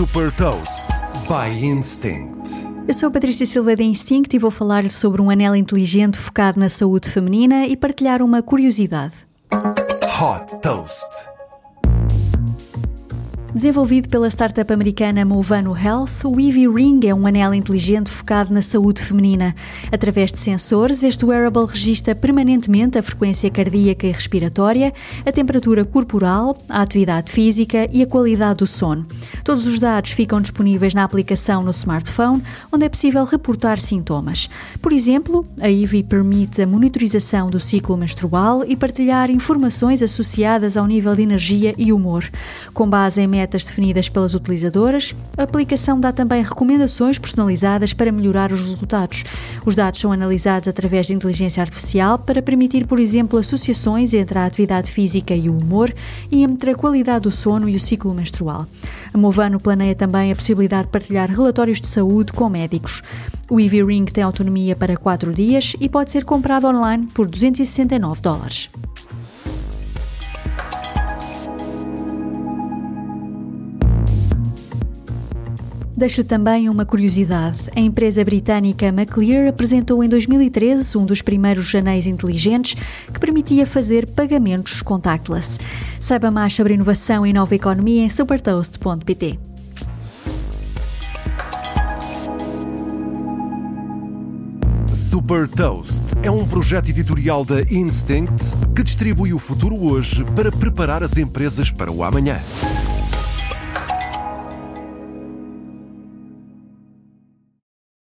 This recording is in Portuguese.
Super Toast by Instinct. Eu sou a Patrícia Silva da Instinct e vou falar-lhe sobre um anel inteligente focado na saúde feminina e partilhar uma curiosidade. Hot Toast. Desenvolvido pela startup americana Movano Health, o Eevee Ring é um anel inteligente focado na saúde feminina. Através de sensores, este wearable registra permanentemente a frequência cardíaca e respiratória, a temperatura corporal, a atividade física e a qualidade do sono. Todos os dados ficam disponíveis na aplicação no smartphone, onde é possível reportar sintomas. Por exemplo, a Eevee permite a monitorização do ciclo menstrual e partilhar informações associadas ao nível de energia e humor. Com base em metas definidas pelas utilizadoras, a aplicação dá também recomendações personalizadas para melhorar os resultados. Os dados são analisados através de inteligência artificial para permitir, por exemplo, associações entre a atividade física e o humor e entre a qualidade do sono e o ciclo menstrual. A Movano planeia também a possibilidade de partilhar relatórios de saúde com médicos. O EV Ring tem autonomia para 4 dias e pode ser comprado online por 269 dólares. Deixo também uma curiosidade. A empresa britânica Maclear apresentou em 2013 um dos primeiros anéis inteligentes que permitia fazer pagamentos contactless. Saiba mais sobre inovação e nova economia em supertoast.pt. Super Toast é um projeto editorial da Instinct que distribui o futuro hoje para preparar as empresas para o amanhã.